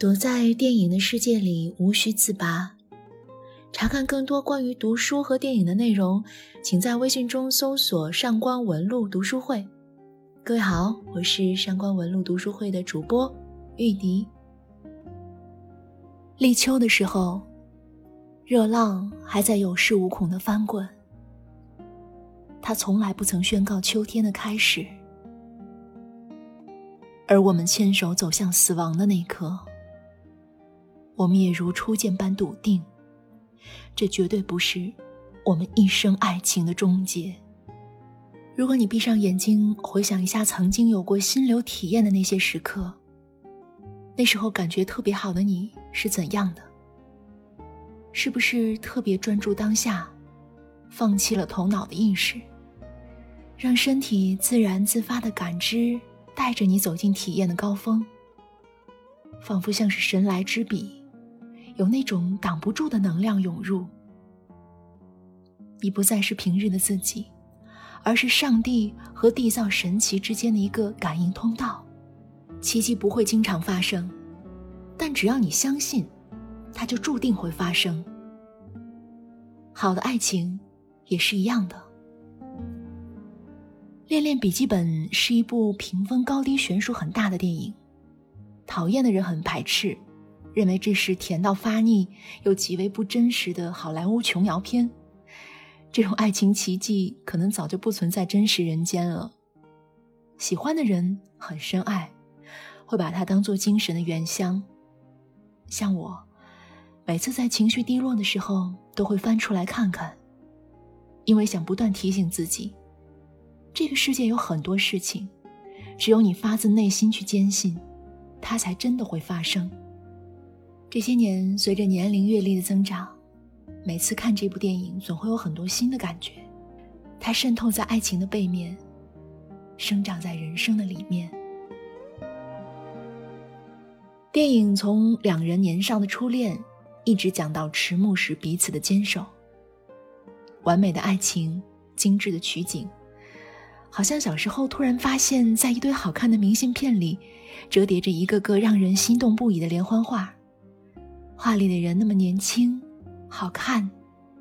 躲在电影的世界里，无需自拔。查看更多关于读书和电影的内容，请在微信中搜索“上官文露读书会”。各位好，我是上官文露读书会的主播玉笛。立秋的时候，热浪还在有恃无恐的翻滚，它从来不曾宣告秋天的开始。而我们牵手走向死亡的那一刻，我们也如初见般笃定。这绝对不是我们一生爱情的终结。如果你闭上眼睛，回想一下曾经有过心流体验的那些时刻，那时候感觉特别好的你是怎样的？是不是特别专注当下，放弃了头脑的意识，让身体自然自发的感知带着你走进体验的高峰，仿佛像是神来之笔。有那种挡不住的能量涌入，你不再是平日的自己，而是上帝和缔造神奇之间的一个感应通道。奇迹不会经常发生，但只要你相信，它就注定会发生。好的爱情也是一样的。《恋恋笔记本》是一部评分高低悬殊很大的电影，讨厌的人很排斥。认为这是甜到发腻又极为不真实的好莱坞琼瑶片，这种爱情奇迹可能早就不存在真实人间了。喜欢的人很深爱，会把它当做精神的原乡。像我，每次在情绪低落的时候，都会翻出来看看，因为想不断提醒自己，这个世界有很多事情，只有你发自内心去坚信，它才真的会发生。这些年，随着年龄阅历的增长，每次看这部电影，总会有很多新的感觉。它渗透在爱情的背面，生长在人生的里面。电影从两人年少的初恋，一直讲到迟暮时彼此的坚守。完美的爱情，精致的取景，好像小时候突然发现，在一堆好看的明信片里，折叠着一个个让人心动不已的连环画。画里的人那么年轻、好看、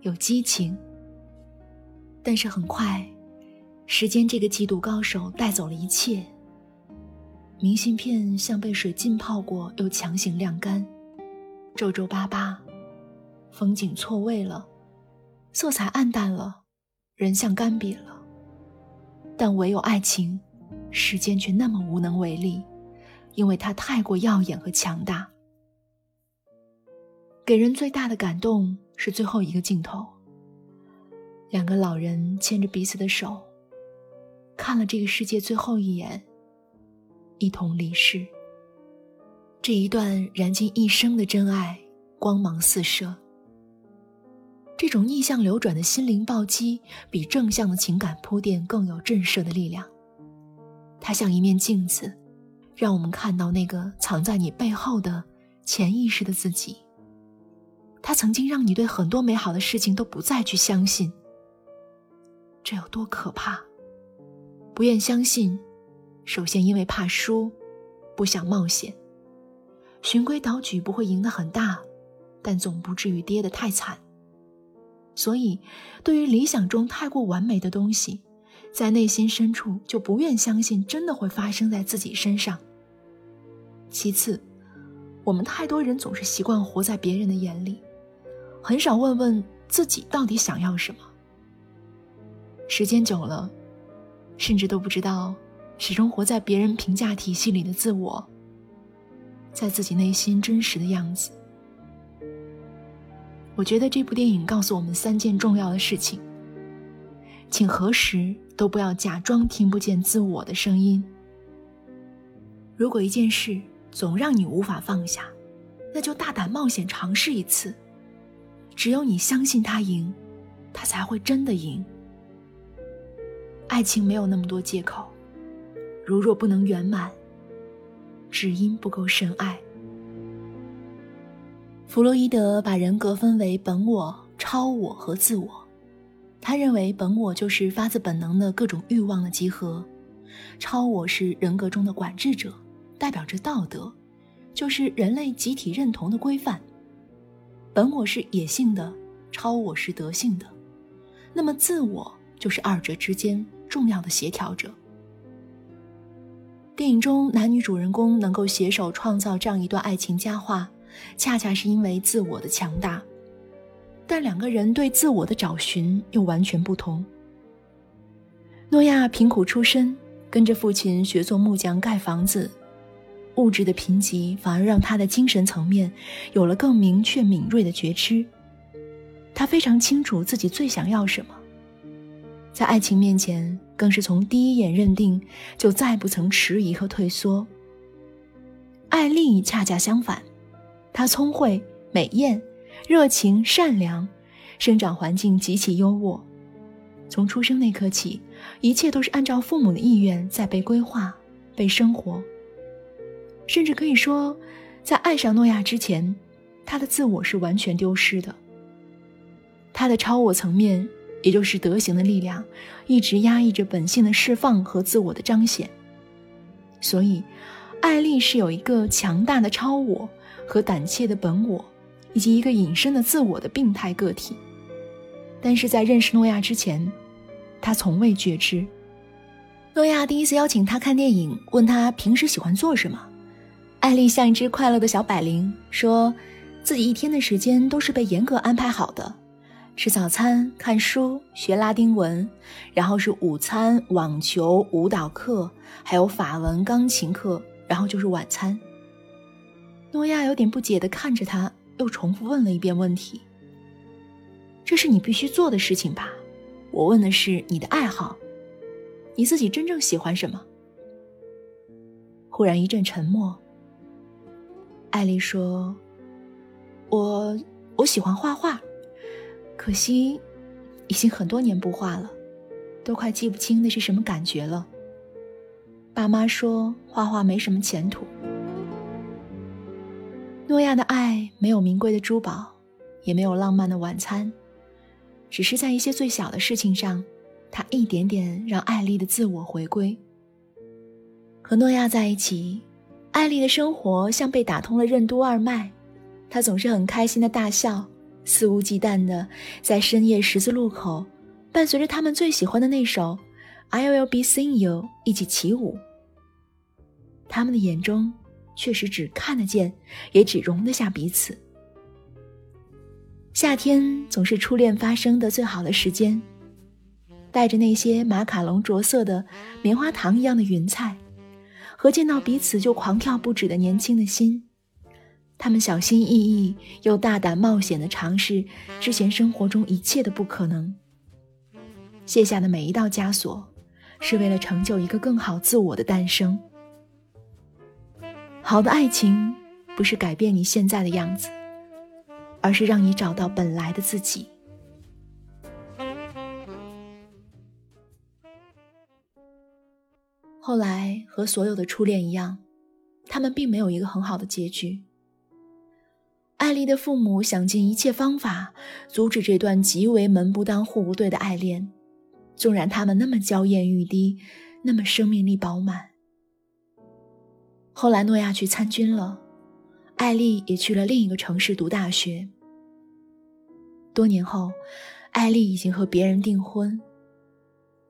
有激情，但是很快，时间这个嫉妒高手带走了一切。明信片像被水浸泡过，又强行晾干，皱皱巴巴，风景错位了，色彩暗淡了，人像干瘪了。但唯有爱情，时间却那么无能为力，因为它太过耀眼和强大。给人最大的感动是最后一个镜头，两个老人牵着彼此的手，看了这个世界最后一眼，一同离世。这一段燃尽一生的真爱，光芒四射。这种逆向流转的心灵暴击，比正向的情感铺垫更有震慑的力量。它像一面镜子，让我们看到那个藏在你背后的潜意识的自己。他曾经让你对很多美好的事情都不再去相信，这有多可怕？不愿相信，首先因为怕输，不想冒险。循规蹈矩不会赢得很大，但总不至于跌得太惨。所以，对于理想中太过完美的东西，在内心深处就不愿相信真的会发生在自己身上。其次，我们太多人总是习惯活在别人的眼里。很少问问自己到底想要什么。时间久了，甚至都不知道，始终活在别人评价体系里的自我，在自己内心真实的样子。我觉得这部电影告诉我们三件重要的事情，请何时都不要假装听不见自我的声音。如果一件事总让你无法放下，那就大胆冒险尝试一次。只有你相信他赢，他才会真的赢。爱情没有那么多借口，如若不能圆满，只因不够深爱。弗洛伊德把人格分为本我、超我和自我。他认为本我就是发自本能的各种欲望的集合，超我是人格中的管制者，代表着道德，就是人类集体认同的规范。本我是野性的，超我是德性的，那么自我就是二者之间重要的协调者。电影中男女主人公能够携手创造这样一段爱情佳话，恰恰是因为自我的强大。但两个人对自我的找寻又完全不同。诺亚贫苦出身，跟着父亲学做木匠盖房子，物质的贫瘠反而让他的精神层面有了更明确敏锐的觉知。他非常清楚自己最想要什么，在爱情面前更是从第一眼认定，就再不曾迟疑和退缩。艾丽恰恰相反，她聪慧美艳。热情、善良，生长环境极其优渥。从出生那刻起，一切都是按照父母的意愿在被规划、被生活。甚至可以说，在爱上诺亚之前，他的自我是完全丢失的。他的超我层面，也就是德行的力量，一直压抑着本性的释放和自我的彰显。所以，艾丽是有一个强大的超我和胆怯的本我。以及一个隐身的自我的病态个体，但是在认识诺亚之前，他从未觉知。诺亚第一次邀请他看电影，问他平时喜欢做什么。艾丽像一只快乐的小百灵，说自己一天的时间都是被严格安排好的：吃早餐、看书、学拉丁文，然后是午餐、网球、舞蹈课，还有法文、钢琴课，然后就是晚餐。诺亚有点不解地看着他。又重复问了一遍问题：“这是你必须做的事情吧？”我问的是你的爱好，你自己真正喜欢什么？忽然一阵沉默。艾丽说：“我我喜欢画画，可惜已经很多年不画了，都快记不清那是什么感觉了。爸妈说画画没什么前途。”诺亚的爱没有名贵的珠宝，也没有浪漫的晚餐，只是在一些最小的事情上，他一点点让艾丽的自我回归。和诺亚在一起，艾丽的生活像被打通了任督二脉，她总是很开心的大笑，肆无忌惮的在深夜十字路口，伴随着他们最喜欢的那首《I Will Be Seeing You》一起起舞。他们的眼中。确实只看得见，也只容得下彼此。夏天总是初恋发生的最好的时间，带着那些马卡龙着色的棉花糖一样的云彩，和见到彼此就狂跳不止的年轻的心，他们小心翼翼又大胆冒险的尝试之前生活中一切的不可能。卸下的每一道枷锁，是为了成就一个更好自我的诞生。好的爱情，不是改变你现在的样子，而是让你找到本来的自己。后来和所有的初恋一样，他们并没有一个很好的结局。艾丽的父母想尽一切方法阻止这段极为门不当户不对的爱恋，纵然他们那么娇艳欲滴，那么生命力饱满。后来，诺亚去参军了，艾丽也去了另一个城市读大学。多年后，艾丽已经和别人订婚。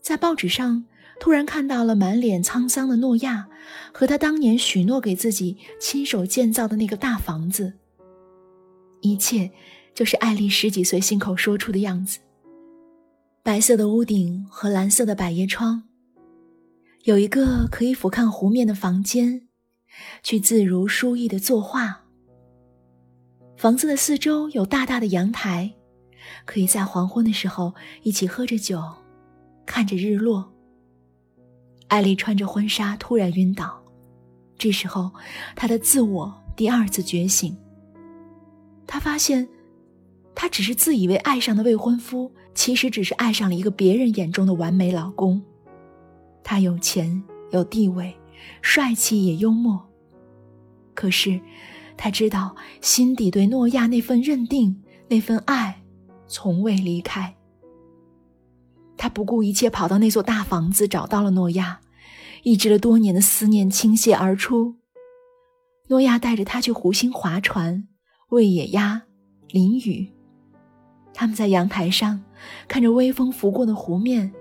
在报纸上，突然看到了满脸沧桑的诺亚和他当年许诺给自己亲手建造的那个大房子。一切就是艾丽十几岁信口说出的样子：白色的屋顶和蓝色的百叶窗，有一个可以俯瞰湖面的房间。去自如舒逸的作画。房子的四周有大大的阳台，可以在黄昏的时候一起喝着酒，看着日落。艾丽穿着婚纱突然晕倒，这时候她的自我第二次觉醒。她发现，她只是自以为爱上的未婚夫，其实只是爱上了一个别人眼中的完美老公。他有钱有地位。帅气也幽默。可是，他知道心底对诺亚那份认定、那份爱，从未离开。他不顾一切跑到那座大房子，找到了诺亚，抑制了多年的思念倾泻而出。诺亚带着他去湖心划船、喂野鸭、淋雨。他们在阳台上看着微风拂过的湖面，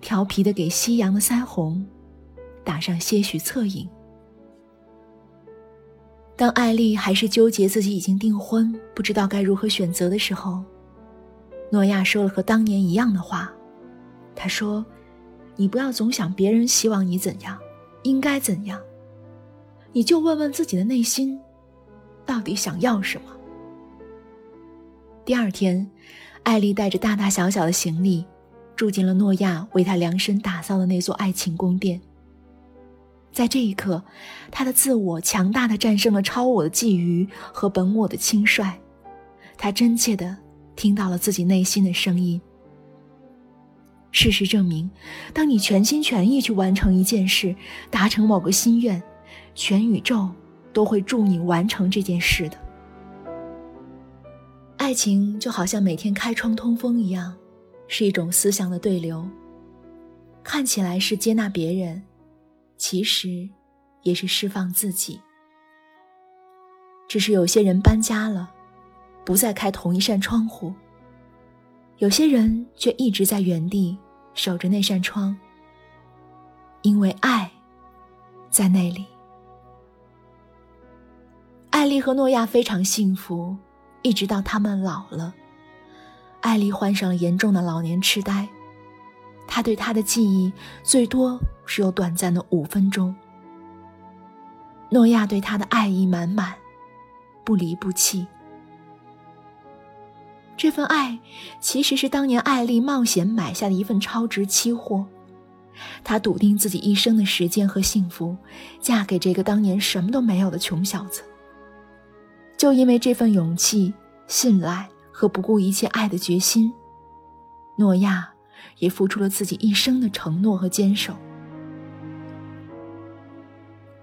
调皮的给夕阳的腮红打上些许侧影。当艾丽还是纠结自己已经订婚，不知道该如何选择的时候，诺亚说了和当年一样的话。他说：“你不要总想别人希望你怎样，应该怎样，你就问问自己的内心，到底想要什么。”第二天，艾丽带着大大小小的行李，住进了诺亚为她量身打造的那座爱情宫殿。在这一刻，他的自我强大的战胜了超我的觊觎和本我的轻率。他真切的听到了自己内心的声音。事实证明，当你全心全意去完成一件事，达成某个心愿，全宇宙都会助你完成这件事的。爱情就好像每天开窗通风一样，是一种思想的对流。看起来是接纳别人。其实，也是释放自己。只是有些人搬家了，不再开同一扇窗户；有些人却一直在原地守着那扇窗，因为爱在那里。艾丽和诺亚非常幸福，一直到他们老了。艾丽患上了严重的老年痴呆。他对他的记忆最多只有短暂的五分钟。诺亚对他的爱意满满，不离不弃。这份爱其实是当年艾丽冒险买下的一份超值期货。她笃定自己一生的时间和幸福，嫁给这个当年什么都没有的穷小子。就因为这份勇气、信赖和不顾一切爱的决心，诺亚。也付出了自己一生的承诺和坚守。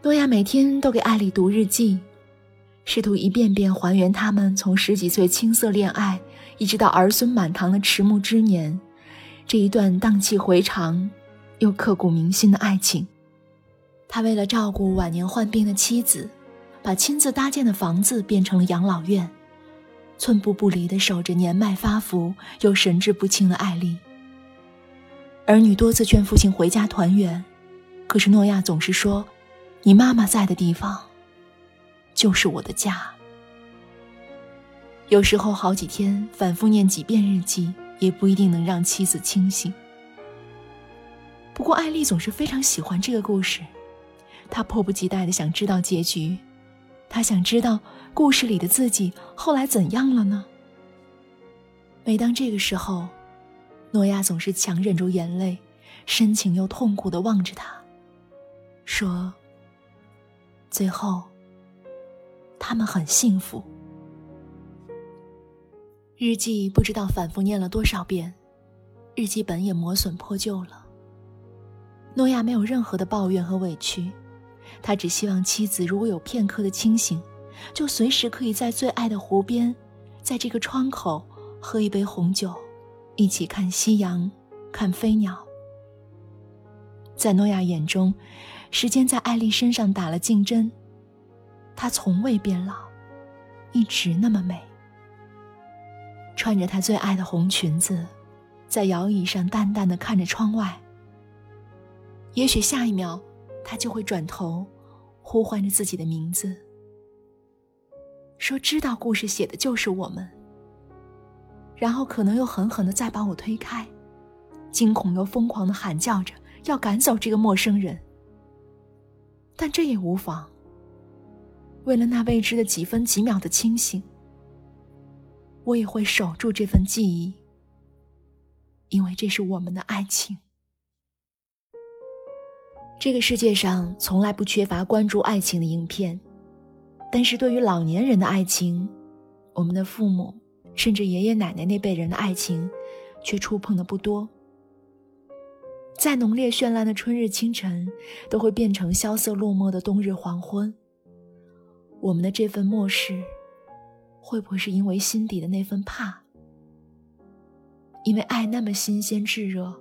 诺亚每天都给艾丽读日记，试图一遍遍还原他们从十几岁青涩恋爱，一直到儿孙满堂的迟暮之年，这一段荡气回肠又刻骨铭心的爱情。他为了照顾晚年患病的妻子，把亲自搭建的房子变成了养老院，寸步不离地守着年迈发福又神志不清的艾丽。儿女多次劝父亲回家团圆，可是诺亚总是说：“你妈妈在的地方，就是我的家。”有时候好几天反复念几遍日记，也不一定能让妻子清醒。不过艾丽总是非常喜欢这个故事，她迫不及待的想知道结局，她想知道故事里的自己后来怎样了呢？每当这个时候。诺亚总是强忍住眼泪，深情又痛苦的望着他，说：“最后，他们很幸福。”日记不知道反复念了多少遍，日记本也磨损破旧了。诺亚没有任何的抱怨和委屈，他只希望妻子如果有片刻的清醒，就随时可以在最爱的湖边，在这个窗口喝一杯红酒。一起看夕阳，看飞鸟。在诺亚眼中，时间在艾丽身上打了竞针，她从未变老，一直那么美。穿着她最爱的红裙子，在摇椅上淡淡的看着窗外。也许下一秒，她就会转头，呼唤着自己的名字，说：“知道故事写的就是我们。”然后可能又狠狠的再把我推开，惊恐又疯狂的喊叫着要赶走这个陌生人。但这也无妨。为了那未知的几分几秒的清醒，我也会守住这份记忆，因为这是我们的爱情。这个世界上从来不缺乏关注爱情的影片，但是对于老年人的爱情，我们的父母。甚至爷爷奶奶那辈人的爱情，却触碰的不多。再浓烈绚烂的春日清晨，都会变成萧瑟落寞的冬日黄昏。我们的这份漠视，会不会是因为心底的那份怕？因为爱那么新鲜炙热，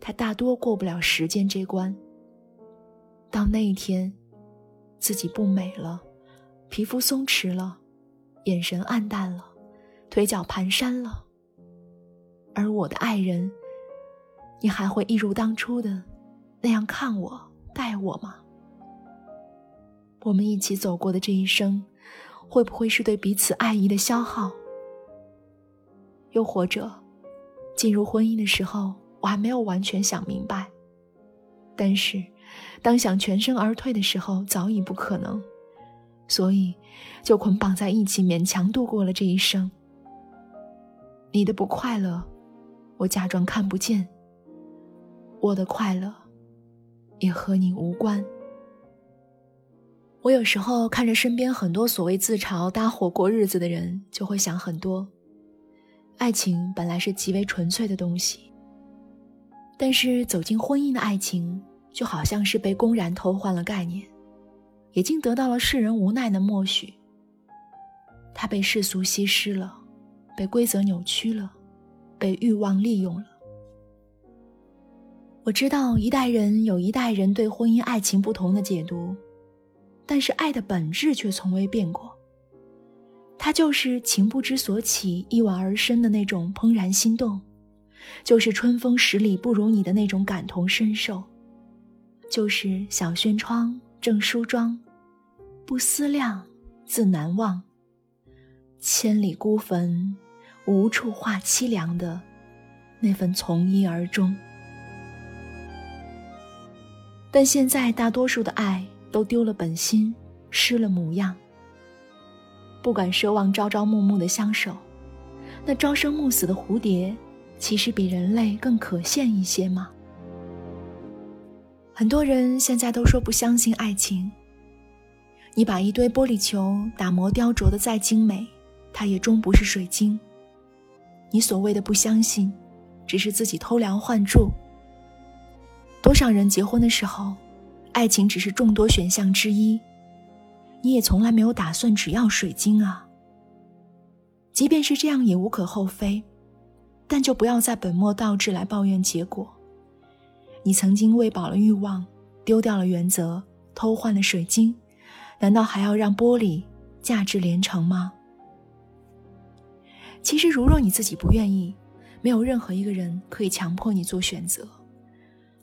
它大多过不了时间这关。到那一天，自己不美了，皮肤松弛了，眼神暗淡了，腿脚蹒跚了。而我的爱人，你还会一如当初的那样看我、待我吗？我们一起走过的这一生，会不会是对彼此爱意的消耗？又或者，进入婚姻的时候，我还没有完全想明白，但是，当想全身而退的时候，早已不可能，所以就捆绑在一起，勉强度过了这一生。你的不快乐，我假装看不见；我的快乐，也和你无关。我有时候看着身边很多所谓自嘲搭伙过日子的人，就会想很多。爱情本来是极为纯粹的东西，但是走进婚姻的爱情，就好像是被公然偷换了概念，已经得到了世人无奈的默许。它被世俗稀释了，被规则扭曲了，被欲望利用了。我知道一代人有一代人对婚姻爱情不同的解读。但是爱的本质却从未变过，它就是情不知所起，一往而深的那种怦然心动，就是春风十里不如你的那种感同身受，就是小轩窗正梳妆，不思量，自难忘。千里孤坟，无处话凄凉的那份从一而终。但现在大多数的爱。都丢了本心，失了模样。不敢奢望朝朝暮暮的相守，那朝生暮死的蝴蝶，其实比人类更可羡一些吗？很多人现在都说不相信爱情。你把一堆玻璃球打磨雕琢的再精美，它也终不是水晶。你所谓的不相信，只是自己偷梁换柱。多少人结婚的时候？爱情只是众多选项之一，你也从来没有打算只要水晶啊。即便是这样也无可厚非，但就不要再本末倒置来抱怨结果。你曾经喂饱了欲望，丢掉了原则，偷换了水晶，难道还要让玻璃价值连城吗？其实，如若你自己不愿意，没有任何一个人可以强迫你做选择。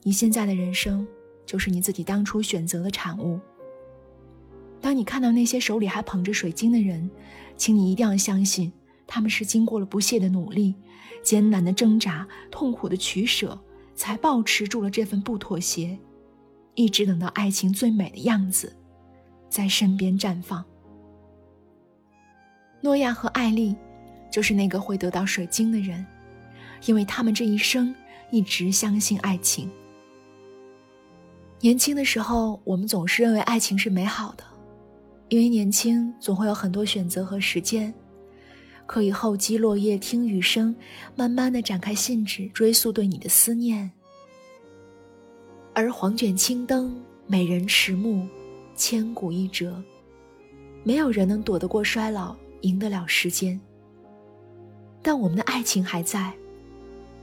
你现在的人生。就是你自己当初选择的产物。当你看到那些手里还捧着水晶的人，请你一定要相信，他们是经过了不懈的努力、艰难的挣扎、痛苦的取舍，才保持住了这份不妥协，一直等到爱情最美的样子，在身边绽放。诺亚和艾丽，就是那个会得到水晶的人，因为他们这一生一直相信爱情。年轻的时候，我们总是认为爱情是美好的，因为年轻总会有很多选择和时间，可以厚积落叶听雨声，慢慢的展开信纸，追溯对你的思念。而黄卷青灯，美人迟暮，千古一折，没有人能躲得过衰老，赢得了时间。但我们的爱情还在，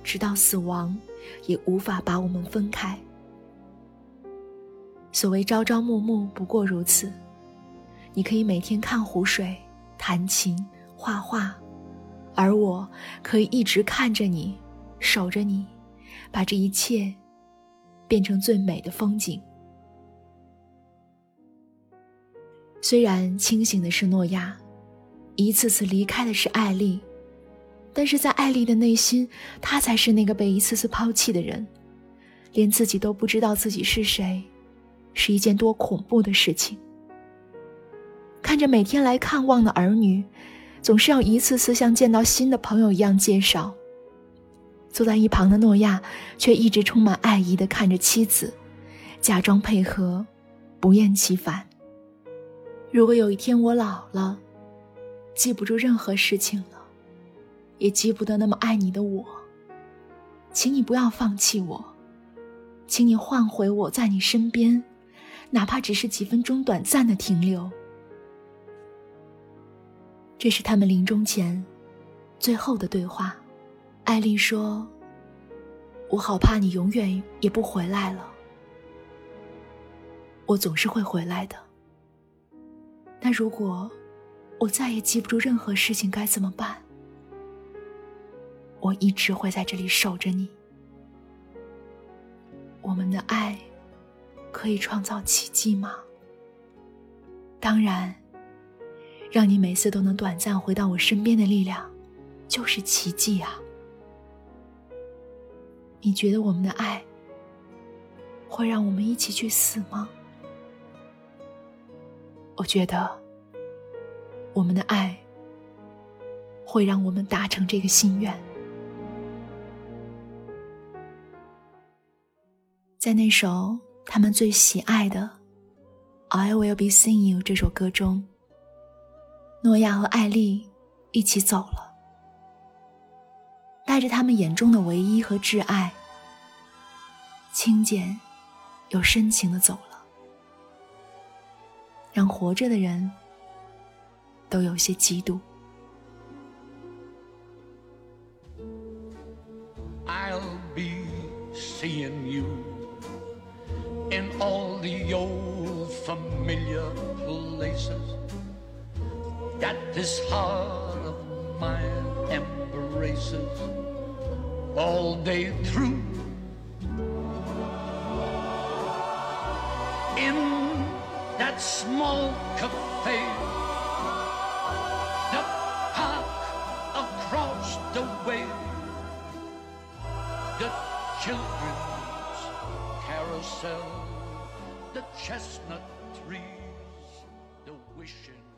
直到死亡，也无法把我们分开。所谓朝朝暮暮，不过如此。你可以每天看湖水、弹琴、画画，而我可以一直看着你，守着你，把这一切变成最美的风景。虽然清醒的是诺亚，一次次离开的是艾丽，但是在艾丽的内心，她才是那个被一次次抛弃的人，连自己都不知道自己是谁。是一件多恐怖的事情。看着每天来看望的儿女，总是要一次次像见到新的朋友一样介绍。坐在一旁的诺亚却一直充满爱意的看着妻子，假装配合，不厌其烦。如果有一天我老了，记不住任何事情了，也记不得那么爱你的我，请你不要放弃我，请你换回我在你身边。哪怕只是几分钟短暂的停留，这是他们临终前最后的对话。艾丽说：“我好怕你永远也不回来了。我总是会回来的。那如果我再也记不住任何事情，该怎么办？我一直会在这里守着你。我们的爱可以创造奇迹吗？当然，让你每次都能短暂回到我身边的力量，就是奇迹啊！你觉得我们的爱会让我们一起去死吗？我觉得我们的爱会让我们达成这个心愿。在那首他们最喜爱的《I Will Be Seeing You》这首歌中，诺亚和艾丽一起走了，带着他们眼中的唯一和挚爱，轻简又深情的走了，让活着的人都有些嫉妒。I'll be seeing you. In all the old familiar places that this heart of mine embraces all day through. In that small cafe, the park across the way, the children carousel, chestnut trees, the wishing